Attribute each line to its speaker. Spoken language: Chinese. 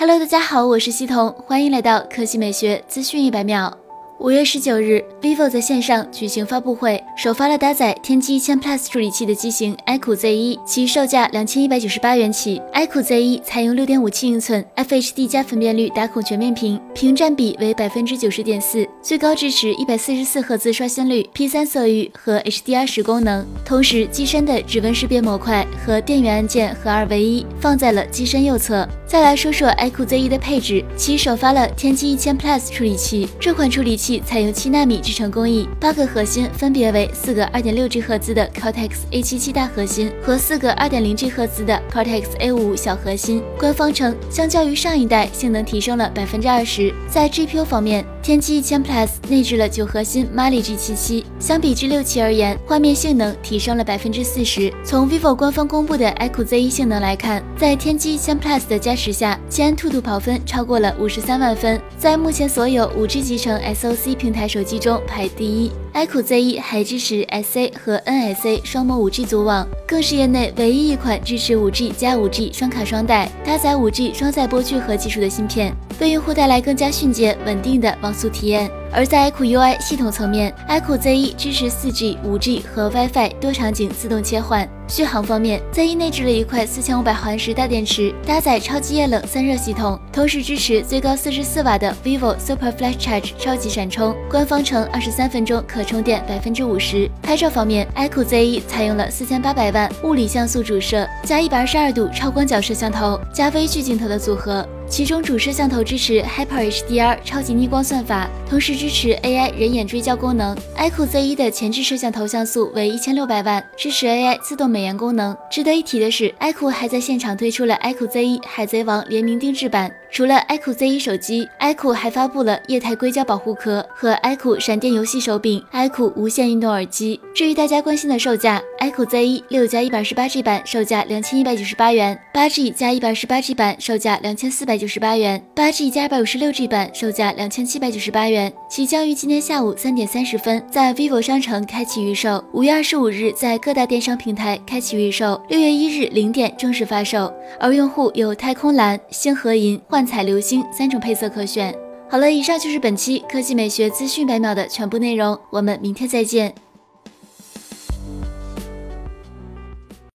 Speaker 1: Hello，大家好，我是西彤，欢迎来到科技美学资讯一百秒。五月十九日，vivo 在线上举行发布会，首发了搭载天玑一千 Plus 处理器的机型 iQOO Z1，其售价两千一百九十八元起。iQOO Z1 采用六点五七英寸 FHD 加分辨率打孔全面屏，屏占比为百分之九十点四，最高支持一百四十四赫兹刷新率、P 三色域和 HDR 十功能。同时，机身的指纹识别模块和电源按键合二为一，放在了机身右侧。再来说说 iQOO Z1 的配置，其首发了天玑一千 Plus 处理器，这款处理器。采用七纳米制程工艺，八个核心分别为四个二点六 G 赫兹的 Cortex A77 大核心和四个二点零 G 赫兹的 Cortex A55 小核心。官方称，相较于上一代，性能提升了百分之二十。在 GPU 方面，天玑一千 Plus 内置了九核心 Mali G77，相比之六七而言，画面性能提升了百分之四十。从 vivo 官方公布的 iQOO Z1 性能来看，在天玑一千 Plus 的加时下，西安兔兔跑分超过了五十三万分，在目前所有五 G 集成 SoC。平台手机中排第一，iQOO Z1 还支持 SA 和 NSA 双模 5G 组网，更是业内唯一一款支持 5G 加 5G 双卡双待、搭载 5G 双载波聚合技术的芯片，为用户带来更加迅捷稳定的网速体验。而在 iQOO UI 系统层面，iQOO Z1 支持 4G、5G 和 WiFi 多场景自动切换。续航方面，Z1 内置了一块4500毫安时大电池，搭载超级液冷散热系统，同时支持最高44瓦的 vivo Super Flash Charge 超级闪充。官方称23分钟可充电百分之五十。拍照方面，iQOO Z1 采用了4800万物理像素主摄加120度超广角摄像头加微距镜头的组合。其中主摄像头支持 Hyper HDR 超级逆光算法，同时支持 AI 人眼追焦功能。iQOO Z1 的前置摄像头像素为一千六百万，支持 AI 自动美颜功能。值得一提的是，iQOO 还在现场推出了 iQOO Z1 海贼王联名定制版。除了 iQOO Z1 手机，iQOO 还发布了液态硅胶保护壳和 iQOO 闪电游戏手柄、iQOO 无线运动耳机。至于大家关心的售价，iQOO Z1 六加一百二十八 G 版售价两千一百九十八元，八 G 加一百二十八 G 版售价两千四百九十八元，八 G 加二百五十六 G 版售价两千七百九十八元。其将于今天下午三点三十分在 vivo 商城开启预售，五月二十五日在各大电商平台开启预售，六月一日零点正式发售。而用户有太空蓝、星河银、幻彩流星三种配色可选。好了，以上就是本期科技美学资讯百秒的全部内容，我们明天再见。